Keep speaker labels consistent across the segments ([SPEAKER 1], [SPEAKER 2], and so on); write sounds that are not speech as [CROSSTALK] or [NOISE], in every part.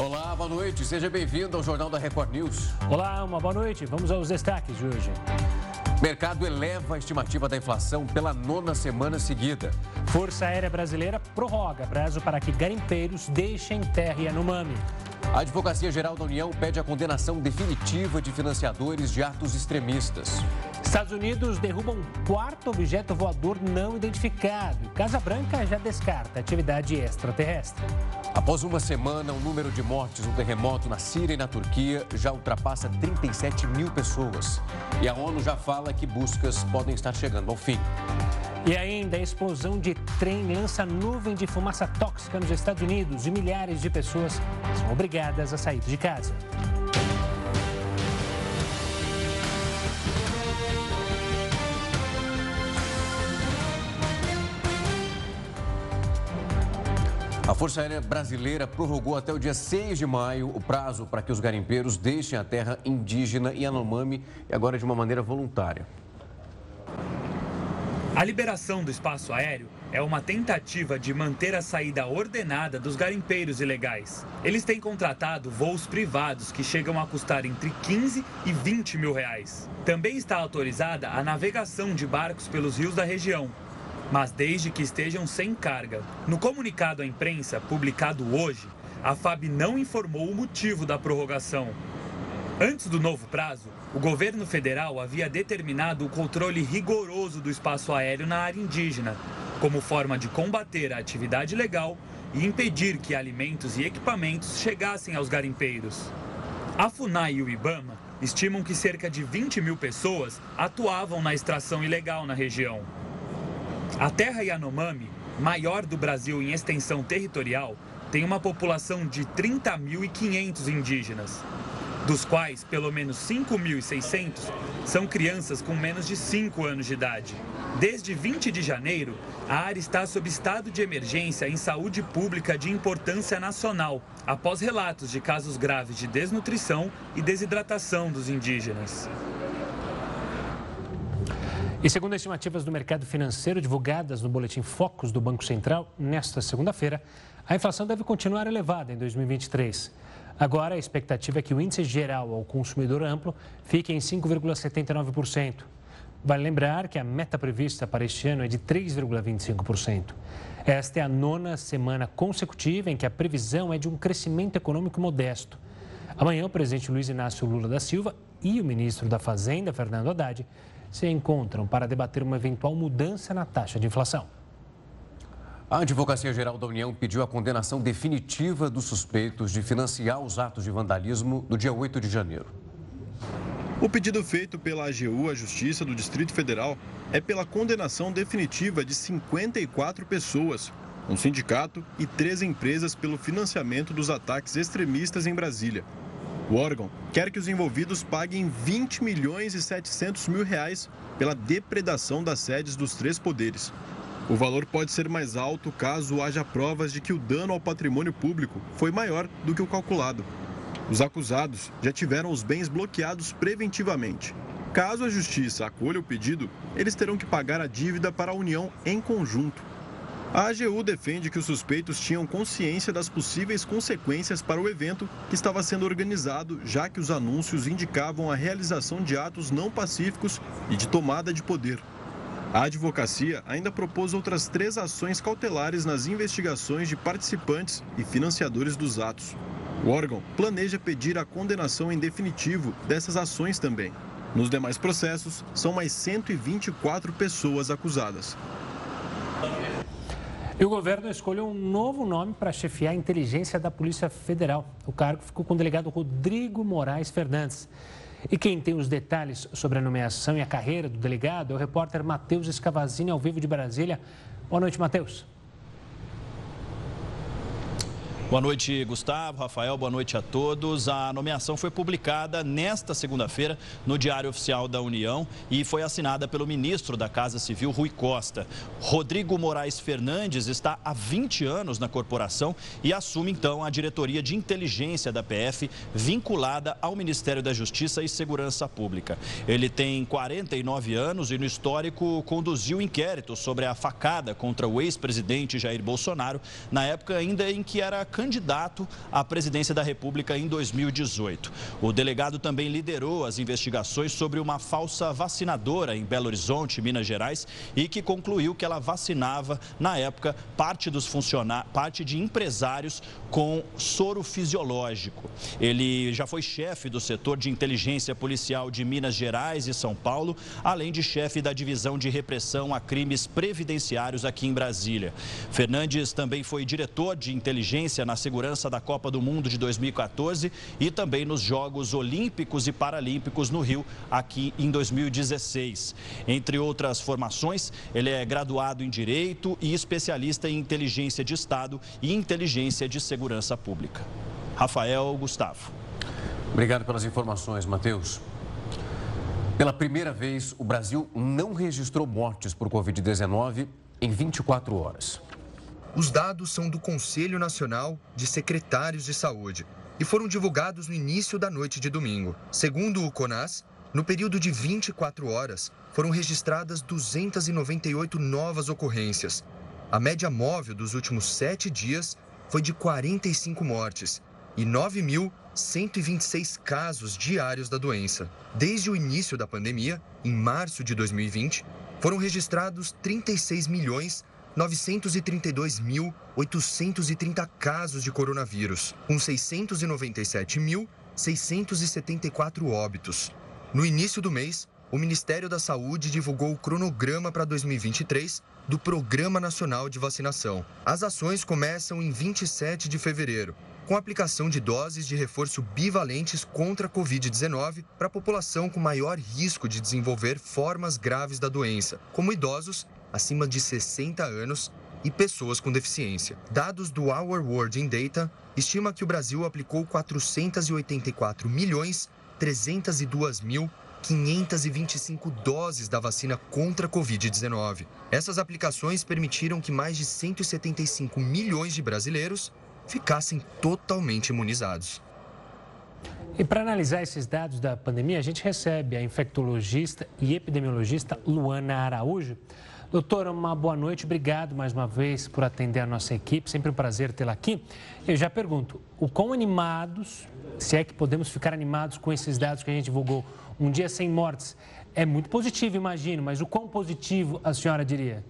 [SPEAKER 1] Olá, boa noite. Seja bem-vindo ao Jornal da Record News.
[SPEAKER 2] Olá, uma boa noite. Vamos aos destaques de hoje.
[SPEAKER 1] Mercado eleva a estimativa da inflação pela nona semana seguida.
[SPEAKER 2] Força Aérea Brasileira prorroga prazo para que garimpeiros deixem terra Yanomami.
[SPEAKER 1] A Advocacia Geral da União pede a condenação definitiva de financiadores de atos extremistas.
[SPEAKER 2] Estados Unidos derrubam um quarto objeto voador não identificado. Casa Branca já descarta atividade extraterrestre.
[SPEAKER 1] Após uma semana, o número de mortes no terremoto na Síria e na Turquia já ultrapassa 37 mil pessoas. E a ONU já fala que buscas podem estar chegando ao fim.
[SPEAKER 2] E ainda a explosão de trem lança nuvem de fumaça tóxica nos Estados Unidos e milhares de pessoas são obrigadas a sair de casa.
[SPEAKER 1] A Força Aérea Brasileira prorrogou até o dia 6 de maio o prazo para que os garimpeiros deixem a terra indígena Yanomami e agora de uma maneira voluntária.
[SPEAKER 3] A liberação do espaço aéreo é uma tentativa de manter a saída ordenada dos garimpeiros ilegais. Eles têm contratado voos privados que chegam a custar entre 15 e 20 mil reais. Também está autorizada a navegação de barcos pelos rios da região, mas desde que estejam sem carga. No comunicado à imprensa, publicado hoje, a FAB não informou o motivo da prorrogação. Antes do novo prazo, o governo federal havia determinado o controle rigoroso do espaço aéreo na área indígena, como forma de combater a atividade ilegal e impedir que alimentos e equipamentos chegassem aos garimpeiros. A FUNAI e o IBAMA estimam que cerca de 20 mil pessoas atuavam na extração ilegal na região. A terra Yanomami, maior do Brasil em extensão territorial, tem uma população de 30.500 indígenas, dos quais pelo menos 5.600 são crianças com menos de 5 anos de idade. Desde 20 de janeiro, a área está sob estado de emergência em saúde pública de importância nacional, após relatos de casos graves de desnutrição e desidratação dos indígenas.
[SPEAKER 2] E segundo estimativas do mercado financeiro divulgadas no boletim Focus do Banco Central, nesta segunda-feira, a inflação deve continuar elevada em 2023. Agora, a expectativa é que o índice geral ao consumidor amplo fique em 5,79%. Vale lembrar que a meta prevista para este ano é de 3,25%. Esta é a nona semana consecutiva em que a previsão é de um crescimento econômico modesto. Amanhã, o presidente Luiz Inácio Lula da Silva e o ministro da Fazenda, Fernando Haddad, se encontram para debater uma eventual mudança na taxa de inflação.
[SPEAKER 1] A Advocacia Geral da União pediu a condenação definitiva dos suspeitos de financiar os atos de vandalismo do dia 8 de janeiro.
[SPEAKER 4] O pedido feito pela AGU, a Justiça do Distrito Federal, é pela condenação definitiva de 54 pessoas, um sindicato e três empresas pelo financiamento dos ataques extremistas em Brasília. O órgão quer que os envolvidos paguem 20 milhões e 700 mil reais pela depredação das sedes dos três poderes. O valor pode ser mais alto caso haja provas de que o dano ao patrimônio público foi maior do que o calculado. Os acusados já tiveram os bens bloqueados preventivamente. Caso a justiça acolha o pedido, eles terão que pagar a dívida para a União em conjunto. A AGU defende que os suspeitos tinham consciência das possíveis consequências para o evento que estava sendo organizado, já que os anúncios indicavam a realização de atos não pacíficos e de tomada de poder. A advocacia ainda propôs outras três ações cautelares nas investigações de participantes e financiadores dos atos. O órgão planeja pedir a condenação em definitivo dessas ações também. Nos demais processos, são mais 124 pessoas acusadas.
[SPEAKER 2] E o governo escolheu um novo nome para chefiar a inteligência da Polícia Federal. O cargo ficou com o delegado Rodrigo Moraes Fernandes. E quem tem os detalhes sobre a nomeação e a carreira do delegado é o repórter Matheus Escavazini, ao vivo de Brasília. Boa noite, Matheus.
[SPEAKER 5] Boa noite, Gustavo, Rafael, boa noite a todos. A nomeação foi publicada nesta segunda-feira no Diário Oficial da União e foi assinada pelo ministro da Casa Civil, Rui Costa. Rodrigo Moraes Fernandes está há 20 anos na corporação e assume então a diretoria de inteligência da PF, vinculada ao Ministério da Justiça e Segurança Pública. Ele tem 49 anos e no histórico conduziu inquérito sobre a facada contra o ex-presidente Jair Bolsonaro, na época ainda em que era candidato à presidência da República em 2018. O delegado também liderou as investigações sobre uma falsa vacinadora em Belo Horizonte, Minas Gerais, e que concluiu que ela vacinava, na época, parte dos funcionários, parte de empresários com soro fisiológico. Ele já foi chefe do setor de inteligência policial de Minas Gerais e São Paulo, além de chefe da divisão de repressão a crimes previdenciários aqui em Brasília. Fernandes também foi diretor de inteligência na segurança da Copa do Mundo de 2014 e também nos Jogos Olímpicos e Paralímpicos no Rio, aqui em 2016. Entre outras formações, ele é graduado em Direito e especialista em Inteligência de Estado e Inteligência de Segurança Pública. Rafael Gustavo.
[SPEAKER 1] Obrigado pelas informações, Matheus. Pela primeira vez, o Brasil não registrou mortes por Covid-19 em 24 horas.
[SPEAKER 6] Os dados são do Conselho Nacional de Secretários de Saúde e foram divulgados no início da noite de domingo. Segundo o CONAS, no período de 24 horas, foram registradas 298 novas ocorrências. A média móvel dos últimos sete dias foi de 45 mortes e 9.126 casos diários da doença. Desde o início da pandemia, em março de 2020, foram registrados 36 milhões 932.830 casos de coronavírus, com 697.674 óbitos. No início do mês, o Ministério da Saúde divulgou o cronograma para 2023 do Programa Nacional de Vacinação. As ações começam em 27 de fevereiro, com a aplicação de doses de reforço bivalentes contra a Covid-19 para a população com maior risco de desenvolver formas graves da doença, como idosos acima de 60 anos e pessoas com deficiência. Dados do Our World in Data estima que o Brasil aplicou 484 milhões 302 mil 525 doses da vacina contra a Covid-19. Essas aplicações permitiram que mais de 175 milhões de brasileiros ficassem totalmente imunizados.
[SPEAKER 2] E para analisar esses dados da pandemia, a gente recebe a infectologista e epidemiologista Luana Araújo. Doutora, uma boa noite. Obrigado mais uma vez por atender a nossa equipe. Sempre um prazer tê-la aqui. Eu já pergunto, o quão animados, se é que podemos ficar animados com esses dados que a gente divulgou, um dia sem mortes, é muito positivo, imagino, mas o quão positivo a senhora diria?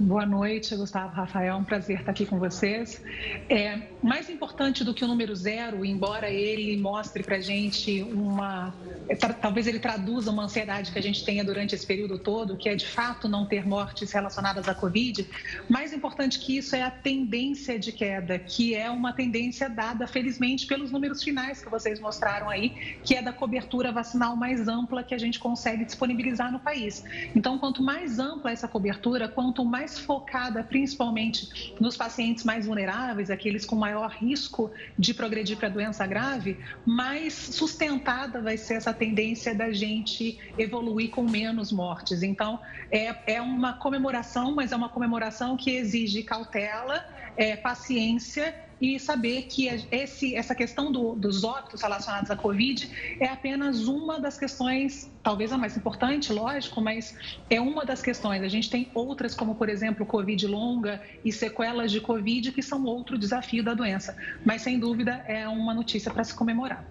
[SPEAKER 7] Boa noite, Gustavo Rafael. É um prazer estar aqui com vocês. É, mais importante do que o número zero, embora ele mostre para a gente uma. É, talvez ele traduza uma ansiedade que a gente tenha durante esse período todo, que é de fato não ter mortes relacionadas à Covid. Mais importante que isso é a tendência de queda, que é uma tendência dada, felizmente, pelos números finais que vocês mostraram aí, que é da cobertura vacinal mais ampla que a gente consegue disponibilizar no país. Então, quanto mais ampla essa cobertura, quanto mais focada principalmente nos pacientes mais vulneráveis, aqueles com maior risco de progredir para doença grave, mais sustentada vai ser essa tendência da gente evoluir com menos mortes. Então, é, é uma comemoração, mas é uma comemoração que exige cautela, é, paciência e saber que esse, essa questão do, dos óbitos relacionados à Covid é apenas uma das questões, talvez a mais importante, lógico, mas é uma das questões. A gente tem outras, como por exemplo, Covid longa e sequelas de Covid, que são outro desafio da doença. Mas sem dúvida é uma notícia para se comemorar.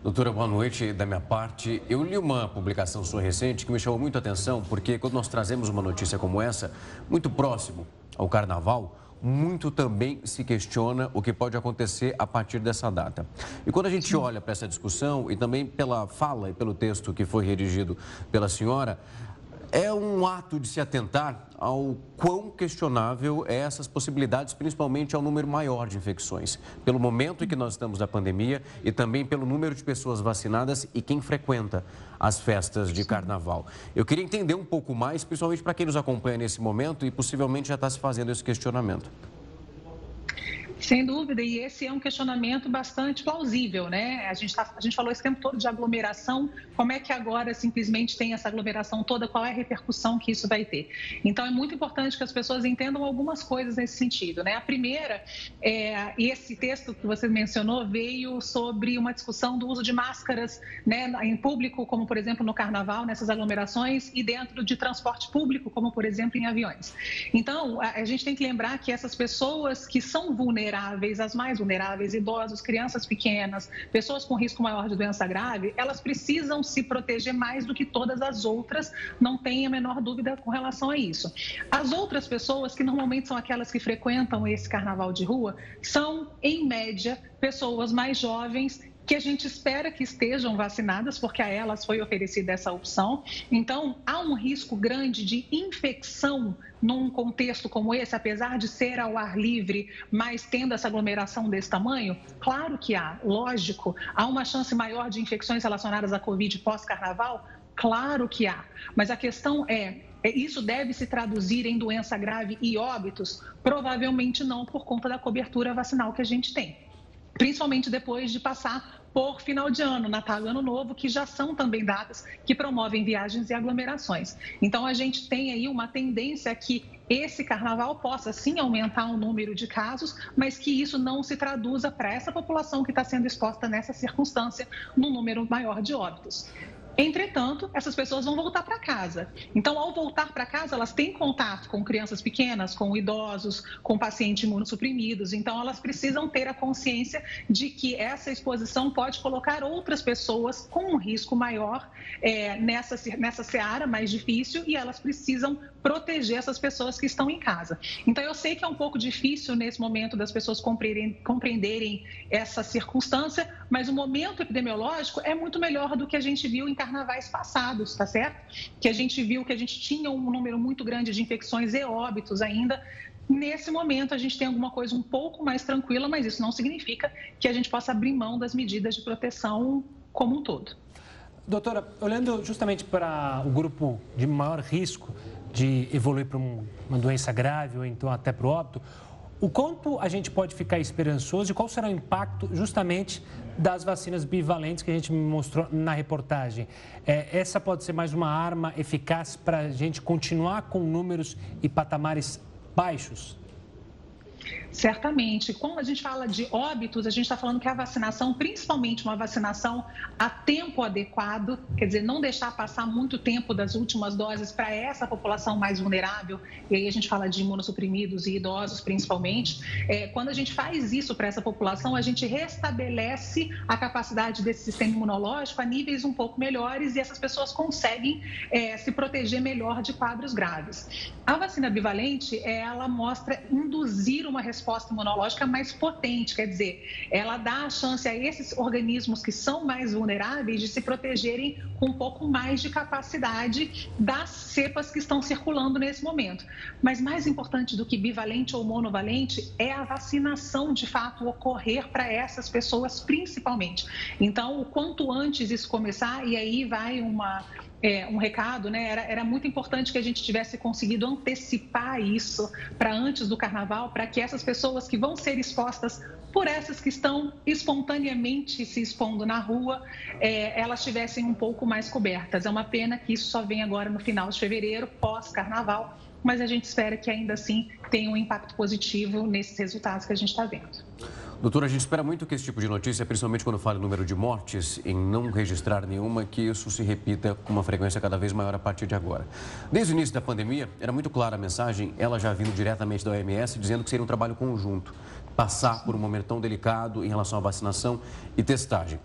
[SPEAKER 1] Doutora, boa noite. Da minha parte, eu li uma publicação sua recente que me chamou muito a atenção, porque quando nós trazemos uma notícia como essa, muito próximo ao carnaval, muito também se questiona o que pode acontecer a partir dessa data. E quando a gente olha para essa discussão e também pela fala e pelo texto que foi redigido pela senhora, é um ato de se atentar ao quão questionável é essas possibilidades, principalmente ao número maior de infecções, pelo momento em que nós estamos da pandemia e também pelo número de pessoas vacinadas e quem frequenta as festas de carnaval. Eu queria entender um pouco mais, principalmente para quem nos acompanha nesse momento e possivelmente já está se fazendo esse questionamento.
[SPEAKER 7] Sem dúvida, e esse é um questionamento bastante plausível, né? A gente, tá, a gente falou esse tempo todo de aglomeração, como é que agora simplesmente tem essa aglomeração toda, qual é a repercussão que isso vai ter? Então, é muito importante que as pessoas entendam algumas coisas nesse sentido, né? A primeira, é, esse texto que você mencionou veio sobre uma discussão do uso de máscaras né, em público, como por exemplo no carnaval, nessas aglomerações, e dentro de transporte público, como por exemplo em aviões. Então, a, a gente tem que lembrar que essas pessoas que são vulneráveis, vulneráveis, as mais vulneráveis, idosos, crianças pequenas, pessoas com risco maior de doença grave, elas precisam se proteger mais do que todas as outras, não tem a menor dúvida com relação a isso. As outras pessoas, que normalmente são aquelas que frequentam esse carnaval de rua, são, em média, pessoas mais jovens que a gente espera que estejam vacinadas, porque a elas foi oferecida essa opção. Então, há um risco grande de infecção num contexto como esse, apesar de ser ao ar livre, mas tendo essa aglomeração desse tamanho? Claro que há, lógico. Há uma chance maior de infecções relacionadas à Covid pós-carnaval? Claro que há. Mas a questão é, é isso deve se traduzir em doença grave e óbitos? Provavelmente não, por conta da cobertura vacinal que a gente tem. Principalmente depois de passar por final de ano, Natal e Ano Novo, que já são também datas que promovem viagens e aglomerações. Então, a gente tem aí uma tendência que esse carnaval possa sim aumentar o número de casos, mas que isso não se traduza para essa população que está sendo exposta nessa circunstância no número maior de óbitos. Entretanto, essas pessoas vão voltar para casa. Então, ao voltar para casa, elas têm contato com crianças pequenas, com idosos, com pacientes imunossuprimidos. Então, elas precisam ter a consciência de que essa exposição pode colocar outras pessoas com um risco maior é, nessa, nessa seara mais difícil e elas precisam proteger essas pessoas que estão em casa. Então, eu sei que é um pouco difícil nesse momento das pessoas compreenderem, compreenderem essa circunstância, mas o momento epidemiológico é muito melhor do que a gente viu em carnavais passados, tá certo? Que a gente viu que a gente tinha um número muito grande de infecções e óbitos ainda. Nesse momento, a gente tem alguma coisa um pouco mais tranquila, mas isso não significa que a gente possa abrir mão das medidas de proteção como um todo.
[SPEAKER 2] Doutora, olhando justamente para o grupo de maior risco de evoluir para uma doença grave ou então até para o óbito, o quanto a gente pode ficar esperançoso e qual será o impacto justamente das vacinas bivalentes que a gente mostrou na reportagem? É, essa pode ser mais uma arma eficaz para a gente continuar com números e patamares baixos?
[SPEAKER 7] Certamente. Quando a gente fala de óbitos, a gente está falando que a vacinação, principalmente uma vacinação a tempo adequado, quer dizer, não deixar passar muito tempo das últimas doses para essa população mais vulnerável, e aí a gente fala de imunossuprimidos e idosos principalmente. É, quando a gente faz isso para essa população, a gente restabelece a capacidade desse sistema imunológico a níveis um pouco melhores e essas pessoas conseguem é, se proteger melhor de quadros graves. A vacina bivalente, ela mostra induzir uma resposta resposta imunológica mais potente, quer dizer, ela dá a chance a esses organismos que são mais vulneráveis de se protegerem com um pouco mais de capacidade das cepas que estão circulando nesse momento. Mas mais importante do que bivalente ou monovalente é a vacinação de fato ocorrer para essas pessoas principalmente. Então, o quanto antes isso começar, e aí vai uma é, um recado, né? Era, era muito importante que a gente tivesse conseguido antecipar isso para antes do carnaval, para que essas pessoas que vão ser expostas por essas que estão espontaneamente se expondo na rua, é, elas estivessem um pouco mais cobertas. É uma pena que isso só vem agora no final de fevereiro, pós-carnaval, mas a gente espera que ainda assim tenha um impacto positivo nesses resultados que a gente está vendo.
[SPEAKER 1] Doutora, a gente espera muito que esse tipo de notícia, principalmente quando fala em número de mortes, em não registrar nenhuma, que isso se repita com uma frequência cada vez maior a partir de agora. Desde o início da pandemia, era muito clara a mensagem, ela já vindo diretamente da OMS, dizendo que seria um trabalho conjunto, passar por um momento tão delicado em relação à vacinação e testagem.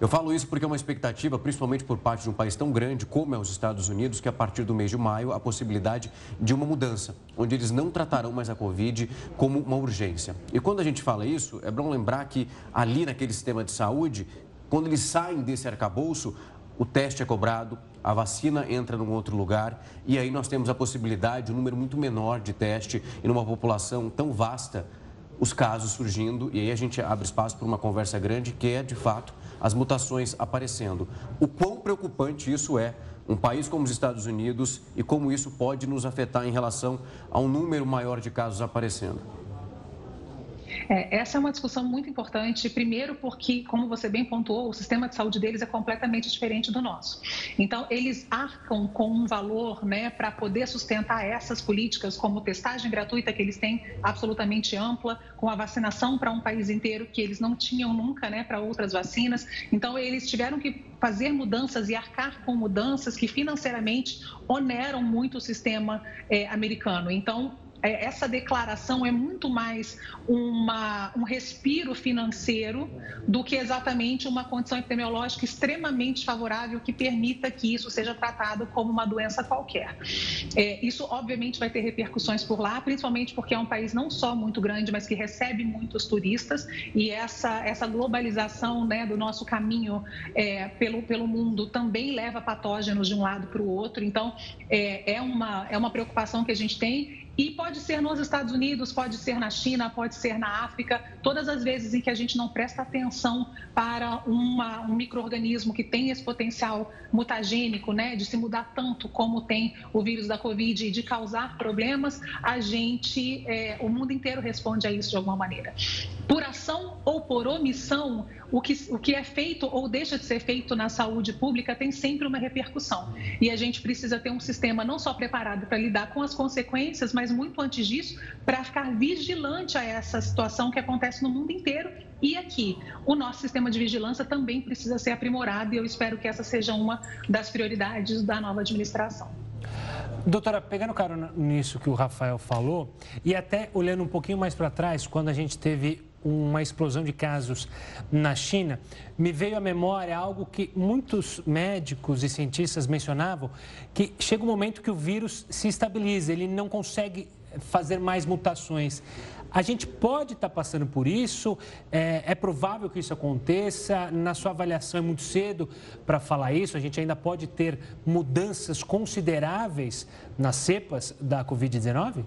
[SPEAKER 1] Eu falo isso porque é uma expectativa, principalmente por parte de um país tão grande como é os Estados Unidos, que a partir do mês de maio a possibilidade de uma mudança, onde eles não tratarão mais a Covid como uma urgência. E quando a gente fala isso, é bom lembrar que ali naquele sistema de saúde, quando eles saem desse arcabouço, o teste é cobrado, a vacina entra num outro lugar e aí nós temos a possibilidade, um número muito menor de teste e numa população tão vasta, os casos surgindo e aí a gente abre espaço para uma conversa grande que é de fato as mutações aparecendo. O quão preocupante isso é, um país como os Estados Unidos, e como isso pode nos afetar em relação a um número maior de casos aparecendo?
[SPEAKER 7] É, essa é uma discussão muito importante, primeiro porque, como você bem pontuou, o sistema de saúde deles é completamente diferente do nosso. Então, eles arcam com um valor né, para poder sustentar essas políticas, como testagem gratuita que eles têm absolutamente ampla, com a vacinação para um país inteiro que eles não tinham nunca né, para outras vacinas. Então, eles tiveram que fazer mudanças e arcar com mudanças que financeiramente oneram muito o sistema é, americano. Então, essa declaração é muito mais uma, um respiro financeiro do que exatamente uma condição epidemiológica extremamente favorável que permita que isso seja tratado como uma doença qualquer. É, isso, obviamente, vai ter repercussões por lá, principalmente porque é um país não só muito grande, mas que recebe muitos turistas e essa, essa globalização né, do nosso caminho é, pelo, pelo mundo também leva patógenos de um lado para o outro. Então, é, é, uma, é uma preocupação que a gente tem e pode ser nos Estados Unidos, pode ser na China, pode ser na África. Todas as vezes em que a gente não presta atenção para uma, um microorganismo que tem esse potencial mutagênico, né, de se mudar tanto como tem o vírus da Covid e de causar problemas, a gente, é, o mundo inteiro responde a isso de alguma maneira. Por ação ou por omissão, o que, o que é feito ou deixa de ser feito na saúde pública tem sempre uma repercussão. E a gente precisa ter um sistema não só preparado para lidar com as consequências, mas muito antes disso, para ficar vigilante a essa situação que acontece no mundo inteiro e aqui. O nosso sistema de vigilância também precisa ser aprimorado e eu espero que essa seja uma das prioridades da nova administração.
[SPEAKER 2] Doutora, pegando caro nisso que o Rafael falou, e até olhando um pouquinho mais para trás, quando a gente teve uma explosão de casos na China, me veio à memória algo que muitos médicos e cientistas mencionavam, que chega um momento que o vírus se estabiliza, ele não consegue fazer mais mutações. A gente pode estar passando por isso, é, é, provável que isso aconteça. Na sua avaliação é muito cedo para falar isso, a gente ainda pode ter mudanças consideráveis nas cepas da Covid-19?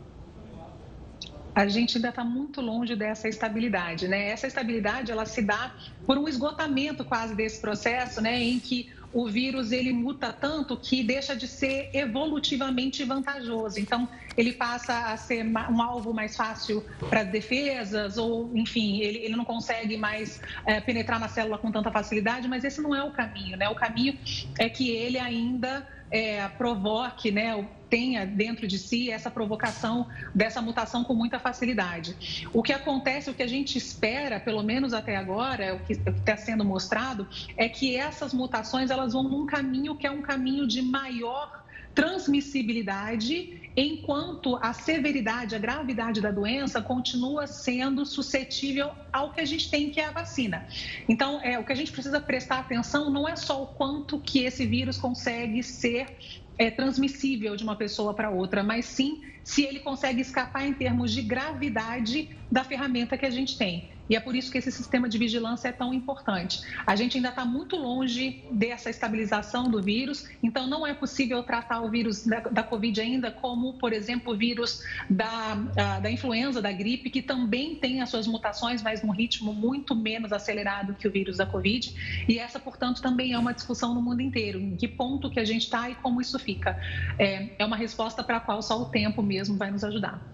[SPEAKER 7] A gente ainda está muito longe dessa estabilidade, né? Essa estabilidade ela se dá por um esgotamento quase desse processo, né, em que o vírus ele muta tanto que deixa de ser evolutivamente vantajoso. Então, ele passa a ser um alvo mais fácil para defesas, ou, enfim, ele, ele não consegue mais é, penetrar na célula com tanta facilidade, mas esse não é o caminho, né? O caminho é que ele ainda é, provoque, né, tenha dentro de si essa provocação dessa mutação com muita facilidade. O que acontece, o que a gente espera, pelo menos até agora, o que está sendo mostrado, é que essas mutações elas vão num caminho que é um caminho de maior transmissibilidade, enquanto a severidade, a gravidade da doença continua sendo suscetível ao que a gente tem, que é a vacina. Então, é, o que a gente precisa prestar atenção não é só o quanto que esse vírus consegue ser é, transmissível de uma pessoa para outra, mas sim se ele consegue escapar em termos de gravidade da ferramenta que a gente tem. E é por isso que esse sistema de vigilância é tão importante. A gente ainda está muito longe dessa estabilização do vírus, então não é possível tratar o vírus da, da Covid ainda como, por exemplo, o vírus da, da influenza, da gripe, que também tem as suas mutações, mas num ritmo muito menos acelerado que o vírus da Covid. E essa, portanto, também é uma discussão no mundo inteiro. Em que ponto que a gente está e como isso fica. É, é uma resposta para a qual só o tempo mesmo vai nos ajudar.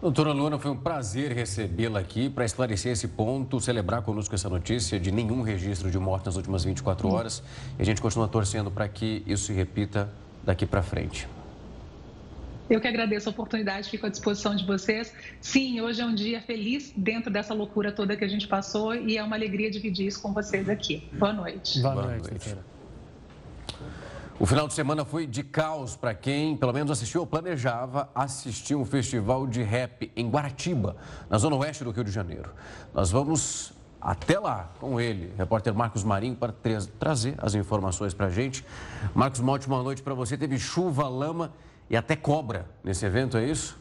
[SPEAKER 1] Doutora Luana, foi um prazer recebê-la aqui para esclarecer esse ponto, celebrar conosco essa notícia de nenhum registro de morte nas últimas 24 hum. horas. E a gente continua torcendo para que isso se repita daqui para frente.
[SPEAKER 7] Eu que agradeço a oportunidade, fico à disposição de vocês. Sim, hoje é um dia feliz dentro dessa loucura toda que a gente passou e é uma alegria dividir isso com vocês aqui. Boa noite.
[SPEAKER 2] Boa noite, Boa noite.
[SPEAKER 1] O final de semana foi de caos para quem, pelo menos, assistiu ou planejava assistir um festival de rap em Guaratiba, na zona oeste do Rio de Janeiro. Nós vamos até lá com ele, repórter Marcos Marinho, para trazer as informações para a gente. Marcos, uma ótima noite para você. Teve chuva, lama e até cobra nesse evento, é isso?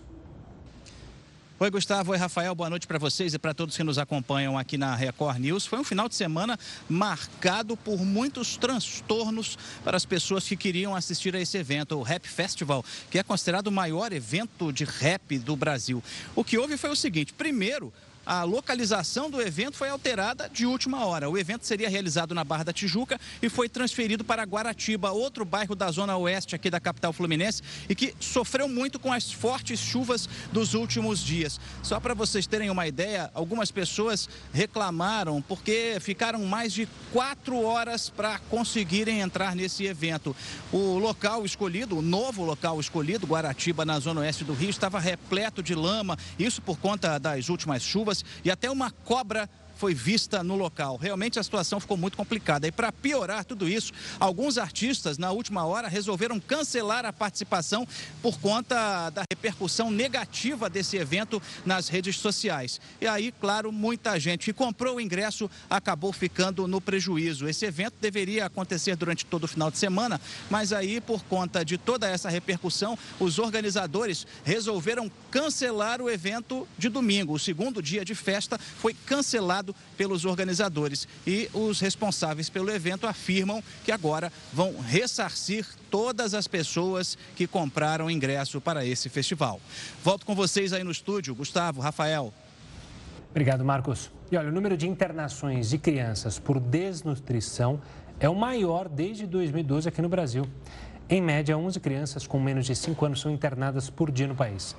[SPEAKER 8] Oi, Gustavo. Oi, Rafael. Boa noite para vocês e para todos que nos acompanham aqui na Record News. Foi um final de semana marcado por muitos transtornos para as pessoas que queriam assistir a esse evento, o Rap Festival, que é considerado o maior evento de rap do Brasil. O que houve foi o seguinte: primeiro, a localização do evento foi alterada de última hora. O evento seria realizado na Barra da Tijuca e foi transferido para Guaratiba, outro bairro da zona oeste aqui da capital fluminense e que sofreu muito com as fortes chuvas dos últimos dias. Só para vocês terem uma ideia, algumas pessoas reclamaram porque ficaram mais de quatro horas para conseguirem entrar nesse evento. O local escolhido, o novo local escolhido, Guaratiba, na zona oeste do Rio, estava repleto de lama, isso por conta das últimas chuvas e até uma cobra foi vista no local. Realmente a situação ficou muito complicada. E para piorar tudo isso, alguns artistas, na última hora, resolveram cancelar a participação por conta da repercussão negativa desse evento nas redes sociais. E aí, claro, muita gente que comprou o ingresso acabou ficando no prejuízo. Esse evento deveria acontecer durante todo o final de semana, mas aí, por conta de toda essa repercussão, os organizadores resolveram cancelar o evento de domingo. O segundo dia de festa foi cancelado pelos organizadores e os responsáveis pelo evento afirmam que agora vão ressarcir todas as pessoas que compraram ingresso para esse festival. Volto com vocês aí no estúdio, Gustavo, Rafael.
[SPEAKER 2] Obrigado, Marcos. E olha, o número de internações de crianças por desnutrição é o maior desde 2012 aqui no Brasil. Em média, 11 crianças com menos de 5 anos são internadas por dia no país.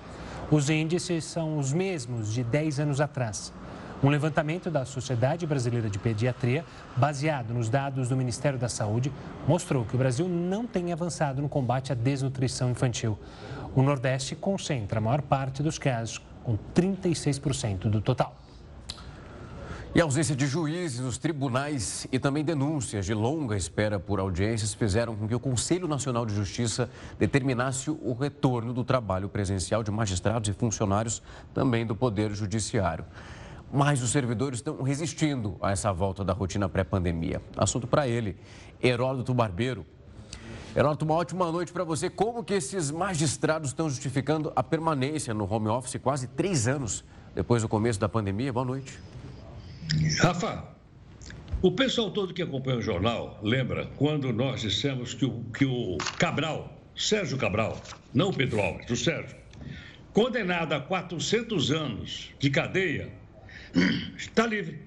[SPEAKER 2] Os índices são os mesmos de 10 anos atrás. Um levantamento da Sociedade Brasileira de Pediatria, baseado nos dados do Ministério da Saúde, mostrou que o Brasil não tem avançado no combate à desnutrição infantil. O Nordeste concentra a maior parte dos casos, com 36% do total.
[SPEAKER 1] E a ausência de juízes nos tribunais e também denúncias de longa espera por audiências fizeram com que o Conselho Nacional de Justiça determinasse o retorno do trabalho presencial de magistrados e funcionários também do Poder Judiciário. Mas os servidores estão resistindo a essa volta da rotina pré-pandemia. Assunto para ele, Heródoto Barbeiro. Heródoto, uma ótima noite para você. Como que esses magistrados estão justificando a permanência no home office quase três anos depois do começo da pandemia? Boa noite.
[SPEAKER 9] Rafa, o pessoal todo que acompanha o jornal lembra quando nós dissemos que o, que o Cabral, Sérgio Cabral, não o Pedro Alves, o Sérgio, condenado a 400 anos de cadeia, está livre.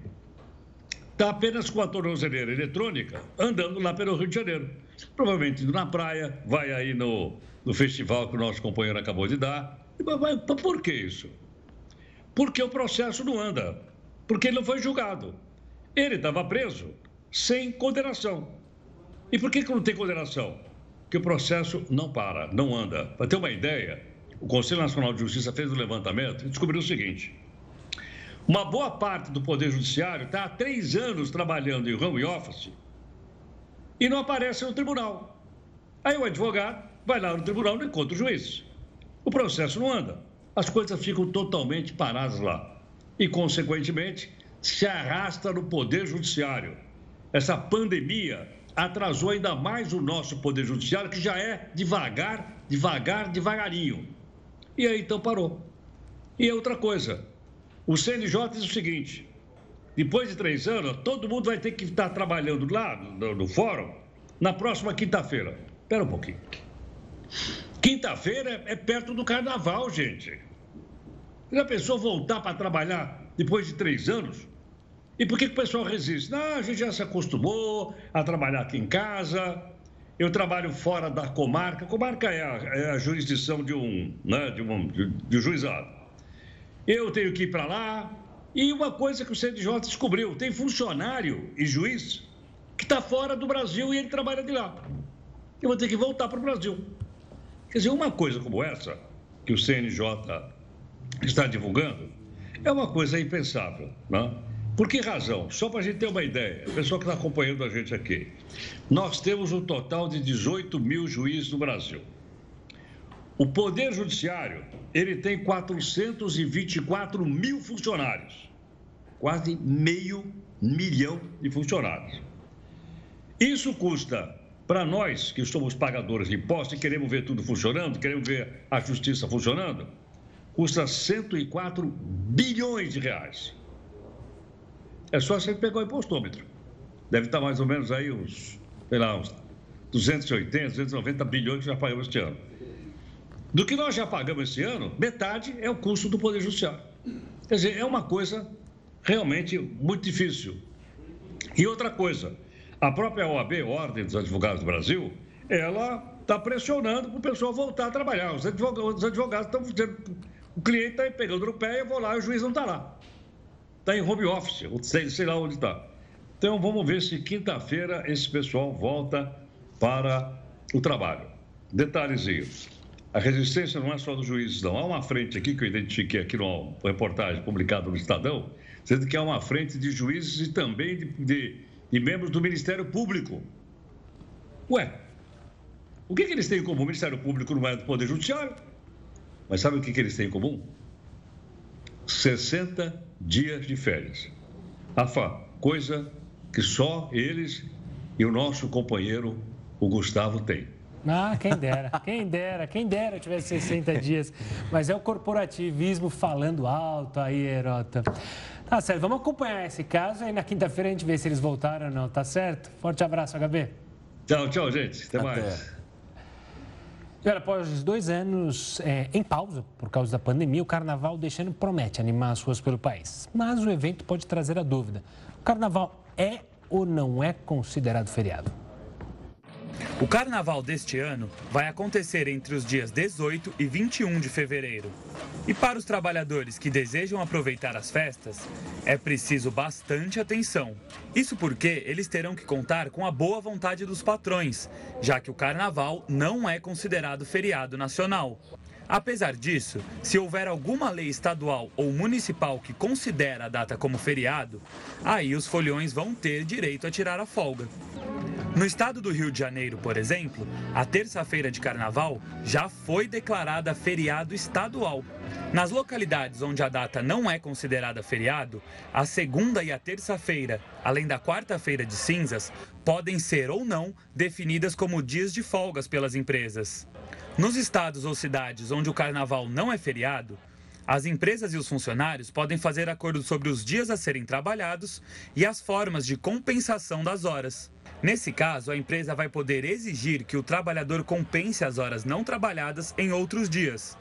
[SPEAKER 9] Está apenas com a tornozeleira eletrônica, andando lá pelo Rio de Janeiro. Provavelmente indo na praia, vai aí no, no festival que o nosso companheiro acabou de dar. Por que isso? Porque o processo não anda porque ele não foi julgado. Ele estava preso sem condenação. E por que, que não tem condenação? Porque o processo não para, não anda. Para ter uma ideia, o Conselho Nacional de Justiça fez um levantamento e descobriu o seguinte: uma boa parte do Poder Judiciário está há três anos trabalhando em home office e não aparece no tribunal. Aí o advogado vai lá no tribunal e encontra o juiz. O processo não anda. As coisas ficam totalmente paradas lá e, consequentemente, se arrasta no Poder Judiciário. Essa pandemia atrasou ainda mais o nosso Poder Judiciário, que já é devagar, devagar, devagarinho. E aí então parou. E é outra coisa: o CNJ diz o seguinte: depois de três anos, todo mundo vai ter que estar trabalhando lá no, no fórum na próxima quinta-feira. Espera um pouquinho. Quinta-feira é perto do carnaval, gente. Já pensou voltar para trabalhar depois de três anos? E por que, que o pessoal resiste? Não, a gente já se acostumou a trabalhar aqui em casa. Eu trabalho fora da comarca. Comarca é a, é a jurisdição de um, né, de, um, de um juizado. Eu tenho que ir para lá. E uma coisa que o CNJ descobriu: tem funcionário e juiz que está fora do Brasil e ele trabalha de lá. Eu vou ter que voltar para o Brasil. Quer dizer, uma coisa como essa, que o CNJ está divulgando, é uma coisa impensável. Né? Por que razão? Só para a gente ter uma ideia, a pessoa que está acompanhando a gente aqui. Nós temos um total de 18 mil juízes no Brasil. O Poder Judiciário, ele tem 424 mil funcionários. Quase meio milhão de funcionários. Isso custa, para nós que somos pagadores de impostos e queremos ver tudo funcionando, queremos ver a justiça funcionando, custa 104 bilhões de reais. É só você pegar o impostômetro. Deve estar mais ou menos aí uns, sei lá, uns 280, 290 bilhões que já pagamos este ano. Do que nós já pagamos esse ano, metade é o custo do Poder Judiciário. Quer dizer, é uma coisa realmente muito difícil. E outra coisa, a própria OAB, Ordem dos Advogados do Brasil, ela está pressionando para o pessoal voltar a trabalhar. Os advogados, os advogados estão dizendo o cliente está pegando no pé, eu vou lá e o juiz não está lá. Está em home office, sei lá onde está. Então vamos ver se quinta-feira esse pessoal volta para o trabalho. Detalhezinho. A resistência não é só dos juízes, não. Há uma frente aqui que eu identifiquei aqui numa reportagem publicada no Estadão, sendo que há uma frente de juízes e também de, de, de membros do Ministério Público. Ué, o que, que eles têm em comum? O Ministério Público não é do Poder Judiciário, mas sabe o que, que eles têm em comum? 60 dias de férias. Afa, coisa que só eles e o nosso companheiro, o Gustavo, têm.
[SPEAKER 2] Ah, quem dera, quem dera, quem dera eu tivesse 60 dias. Mas é o corporativismo falando alto aí, Herota. Tá certo, vamos acompanhar esse caso e na quinta-feira a gente vê se eles voltaram ou não, tá certo? Forte abraço, HB.
[SPEAKER 9] Tchau, tchau, gente. Até, Até. mais.
[SPEAKER 2] E olha, após dois anos é, em pausa por causa da pandemia, o carnaval deixando promete animar as ruas pelo país. Mas o evento pode trazer a dúvida: o carnaval é ou não é considerado feriado?
[SPEAKER 3] O carnaval deste ano vai acontecer entre os dias 18 e 21 de fevereiro. E para os trabalhadores que desejam aproveitar as festas, é preciso bastante atenção. Isso porque eles terão que contar com a boa vontade dos patrões, já que o carnaval não é considerado feriado nacional. Apesar disso, se houver alguma lei estadual ou municipal que considera a data como feriado, aí os folhões vão ter direito a tirar a folga. No estado do Rio de Janeiro, por exemplo, a terça-feira de carnaval já foi declarada feriado estadual. Nas localidades onde a data não é considerada feriado, a segunda e a terça-feira, além da quarta-feira de cinzas, podem ser ou não definidas como dias de folgas pelas empresas. Nos estados ou cidades onde o carnaval não é feriado, as empresas e os funcionários podem fazer acordo sobre os dias a serem trabalhados e as formas de compensação das horas. Nesse caso, a empresa vai poder exigir que o trabalhador compense as horas não trabalhadas em outros dias,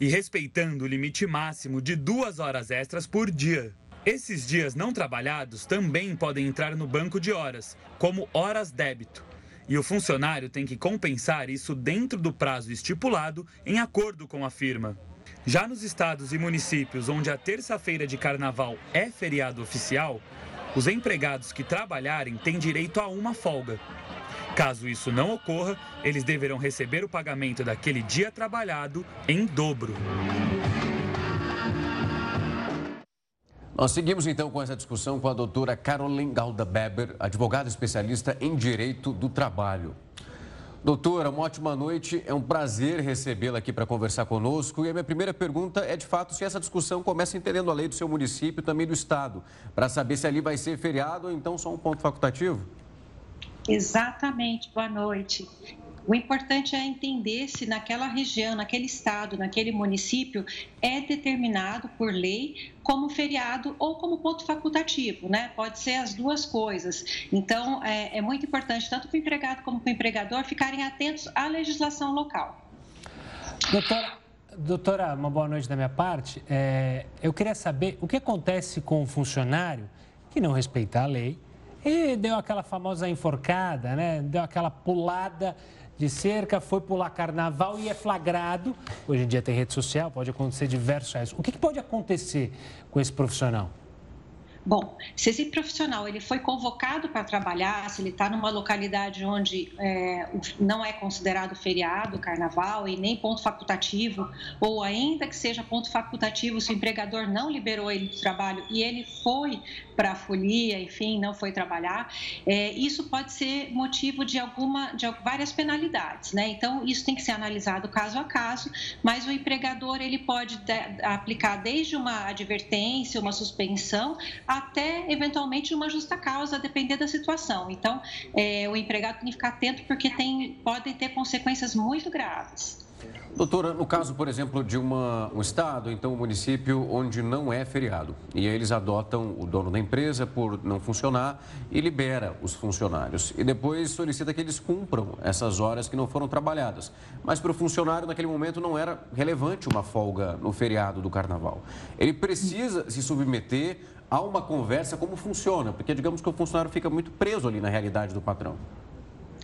[SPEAKER 3] e respeitando o limite máximo de duas horas extras por dia. Esses dias não trabalhados também podem entrar no banco de horas, como horas débito. E o funcionário tem que compensar isso dentro do prazo estipulado em acordo com a firma. Já nos estados e municípios onde a terça-feira de carnaval é feriado oficial, os empregados que trabalharem têm direito a uma folga. Caso isso não ocorra, eles deverão receber o pagamento daquele dia trabalhado em dobro.
[SPEAKER 1] Nós seguimos então com essa discussão com a doutora Caroline Galda Beber, advogada especialista em direito do trabalho. Doutora, uma ótima noite. É um prazer recebê-la aqui para conversar conosco. E a minha primeira pergunta é, de fato, se essa discussão começa entendendo a lei do seu município e também do Estado, para saber se ali vai ser feriado ou então só um ponto facultativo?
[SPEAKER 10] Exatamente. Boa noite. O importante é entender se naquela região, naquele estado, naquele município é determinado por lei como feriado ou como ponto facultativo, né? Pode ser as duas coisas. Então, é, é muito importante, tanto para o empregado como para o empregador, ficarem atentos à legislação local.
[SPEAKER 2] Doutora, doutora uma boa noite da minha parte. É, eu queria saber o que acontece com o funcionário que não respeita a lei e deu aquela famosa enforcada, né? Deu aquela pulada de cerca, foi pular carnaval e é flagrado. Hoje em dia tem rede social, pode acontecer diversos casos. O que, que pode acontecer com esse profissional?
[SPEAKER 10] Bom, se esse profissional ele foi convocado para trabalhar, se ele está numa localidade onde é, não é considerado feriado, carnaval e nem ponto facultativo, ou ainda que seja ponto facultativo, se o empregador não liberou ele do trabalho e ele foi para a folia, enfim, não foi trabalhar, é, isso pode ser motivo de alguma, de várias penalidades, né? Então isso tem que ser analisado caso a caso, mas o empregador ele pode de, aplicar desde uma advertência, uma suspensão a até eventualmente uma justa causa, depender da situação. Então, é, o empregado tem que ficar atento porque tem, podem ter consequências muito graves.
[SPEAKER 1] Doutora, no caso, por exemplo, de uma, um estado, então um município onde não é feriado, e aí eles adotam o dono da empresa por não funcionar e libera os funcionários. E depois solicita que eles cumpram essas horas que não foram trabalhadas. Mas para o funcionário, naquele momento, não era relevante uma folga no feriado do carnaval. Ele precisa se submeter há uma conversa como funciona, porque digamos que o funcionário fica muito preso ali na realidade do patrão.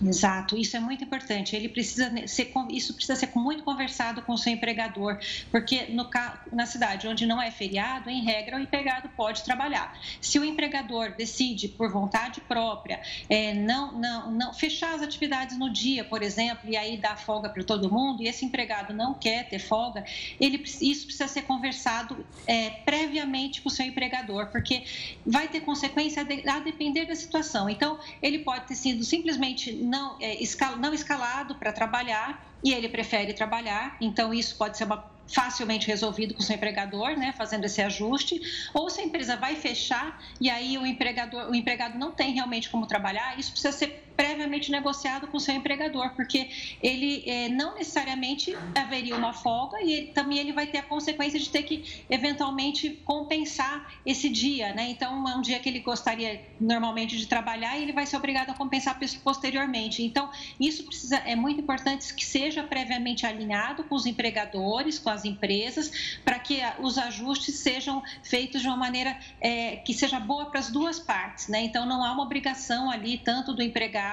[SPEAKER 10] Exato, isso é muito importante. Ele precisa ser, isso precisa ser muito conversado com o seu empregador, porque no, na cidade onde não é feriado, em regra, o empregado pode trabalhar. Se o empregador decide, por vontade própria, é, não, não, não fechar as atividades no dia, por exemplo, e aí dar folga para todo mundo, e esse empregado não quer ter folga, ele, isso precisa ser conversado é, previamente com o seu empregador, porque vai ter consequência a depender da situação. Então, ele pode ter sido simplesmente não, é, escal, não escalado para trabalhar e ele prefere trabalhar, então isso pode ser uma facilmente resolvido com o seu empregador, né, fazendo esse ajuste, ou se a empresa vai fechar e aí o empregador, o empregado não tem realmente como trabalhar, isso precisa ser previamente negociado com o seu empregador, porque ele é, não necessariamente haveria uma folga e ele, também ele vai ter a consequência de ter que eventualmente compensar esse dia, né? Então é um dia que ele gostaria normalmente de trabalhar e ele vai ser obrigado a compensar posteriormente. Então isso precisa é muito importante que seja previamente alinhado com os empregadores, com as empresas, para que os ajustes sejam feitos de uma maneira é, que seja boa para as duas partes, né? Então não há uma obrigação ali tanto do empregado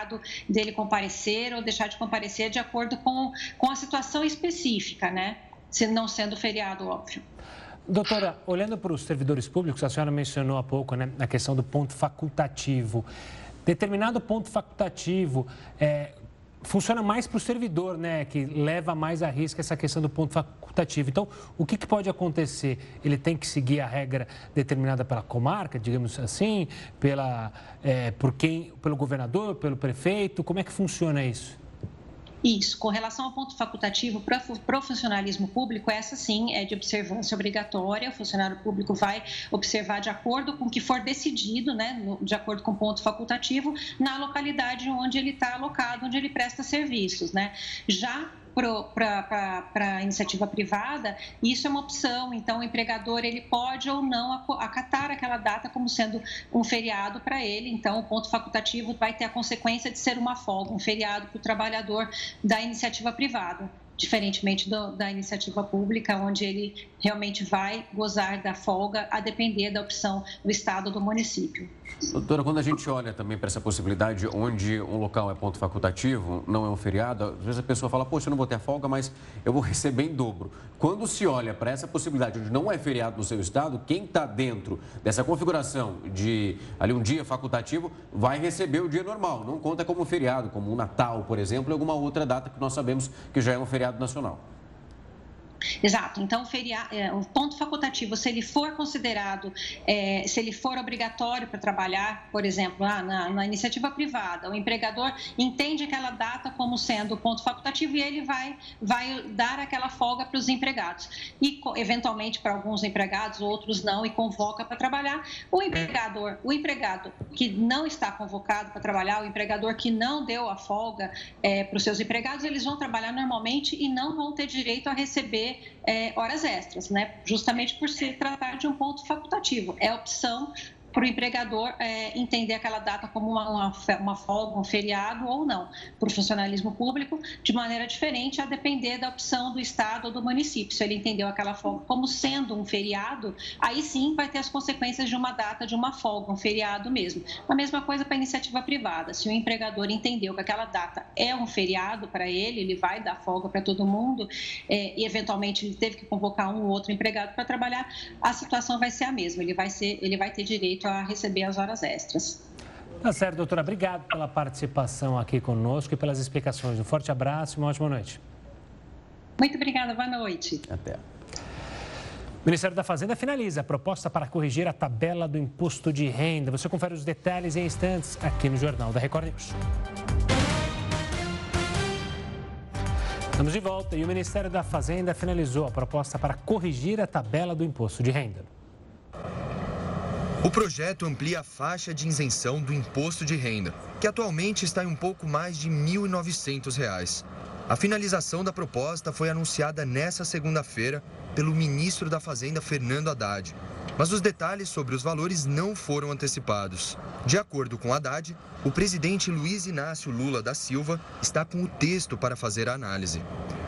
[SPEAKER 10] dele comparecer ou deixar de comparecer de acordo com, com a situação específica, né? Se não sendo feriado, óbvio.
[SPEAKER 2] Doutora, olhando para os servidores públicos, a senhora mencionou há pouco né, a questão do ponto facultativo. Determinado ponto facultativo é, funciona mais para o servidor, né, que leva mais a risco essa questão do ponto facultativo. Então, o que, que, pode acontecer? Ele tem que seguir a regra determinada pela comarca, digamos assim, pela, é, por quem, pelo governador, pelo prefeito? Como é que funciona isso?
[SPEAKER 10] Isso, com relação ao ponto facultativo para o público, essa sim é de observância obrigatória. O funcionário público vai observar de acordo com o que for decidido, né, de acordo com o ponto facultativo, na localidade onde ele está alocado, onde ele presta serviços. Né? Já para a iniciativa privada, isso é uma opção. Então, o empregador ele pode ou não acatar aquela data como sendo um feriado para ele. Então, o ponto facultativo vai ter a consequência de ser uma folga, um feriado para o trabalhador da iniciativa privada diferentemente do, da iniciativa pública, onde ele realmente vai gozar da folga a depender da opção do Estado ou do município.
[SPEAKER 1] Doutora, quando a gente olha também para essa possibilidade onde um local é ponto facultativo, não é um feriado, às vezes a pessoa fala, poxa, eu não vou ter folga, mas eu vou receber em dobro. Quando se olha para essa possibilidade onde não é feriado no seu estado, quem está dentro dessa configuração de ali um dia facultativo vai receber o dia normal, não conta como feriado, como um Natal, por exemplo, ou alguma outra data que nós sabemos que já é um feriado nacional.
[SPEAKER 10] Exato. Então, o, é, o ponto facultativo, se ele for considerado, é, se ele for obrigatório para trabalhar, por exemplo, ah, na, na, iniciativa privada, o empregador entende aquela data como sendo ponto facultativo e ele vai, vai dar aquela folga para os empregados. E, eventualmente, para alguns empregados, outros não, e convoca para trabalhar. O empregador, o empregado que não está convocado para trabalhar, o empregador que não deu a folga é, para os seus empregados, eles vão trabalhar normalmente e não vão ter direito a receber é, horas extras, né? justamente por se tratar de um ponto facultativo. É opção para o empregador é, entender aquela data como uma, uma, uma, folga, um feriado ou não. Para o funcionalismo público, de maneira diferente, a depender da opção do Estado ou do município. Se ele entendeu aquela folga como sendo um feriado, aí sim vai ter as consequências de uma data de uma folga, um feriado mesmo. A mesma coisa para a iniciativa privada. Se o empregador entendeu que aquela data é um feriado para ele, ele vai dar folga para todo mundo é, e, eventualmente, ele teve que convocar um ou outro empregado para trabalhar, a situação vai ser a mesma. Ele vai, ser, ele vai ter direito direito a receber as horas extras.
[SPEAKER 2] Tá certo, doutora. Obrigado pela participação aqui conosco e pelas explicações. Um forte abraço e uma ótima noite.
[SPEAKER 10] Muito obrigada, boa noite.
[SPEAKER 1] Até.
[SPEAKER 2] O Ministério da Fazenda finaliza a proposta para corrigir a tabela do imposto de renda. Você confere os detalhes em instantes aqui no Jornal da Record News. Estamos de volta e o Ministério da Fazenda finalizou a proposta para corrigir a tabela do imposto de renda.
[SPEAKER 6] O projeto amplia a faixa de isenção do imposto de renda, que atualmente está em um pouco mais de R$ 1.900. A finalização da proposta foi anunciada nesta segunda-feira pelo ministro da Fazenda, Fernando Haddad. Mas os detalhes sobre os valores não foram antecipados. De acordo com Haddad, o presidente Luiz Inácio Lula da Silva está com o texto para fazer a análise.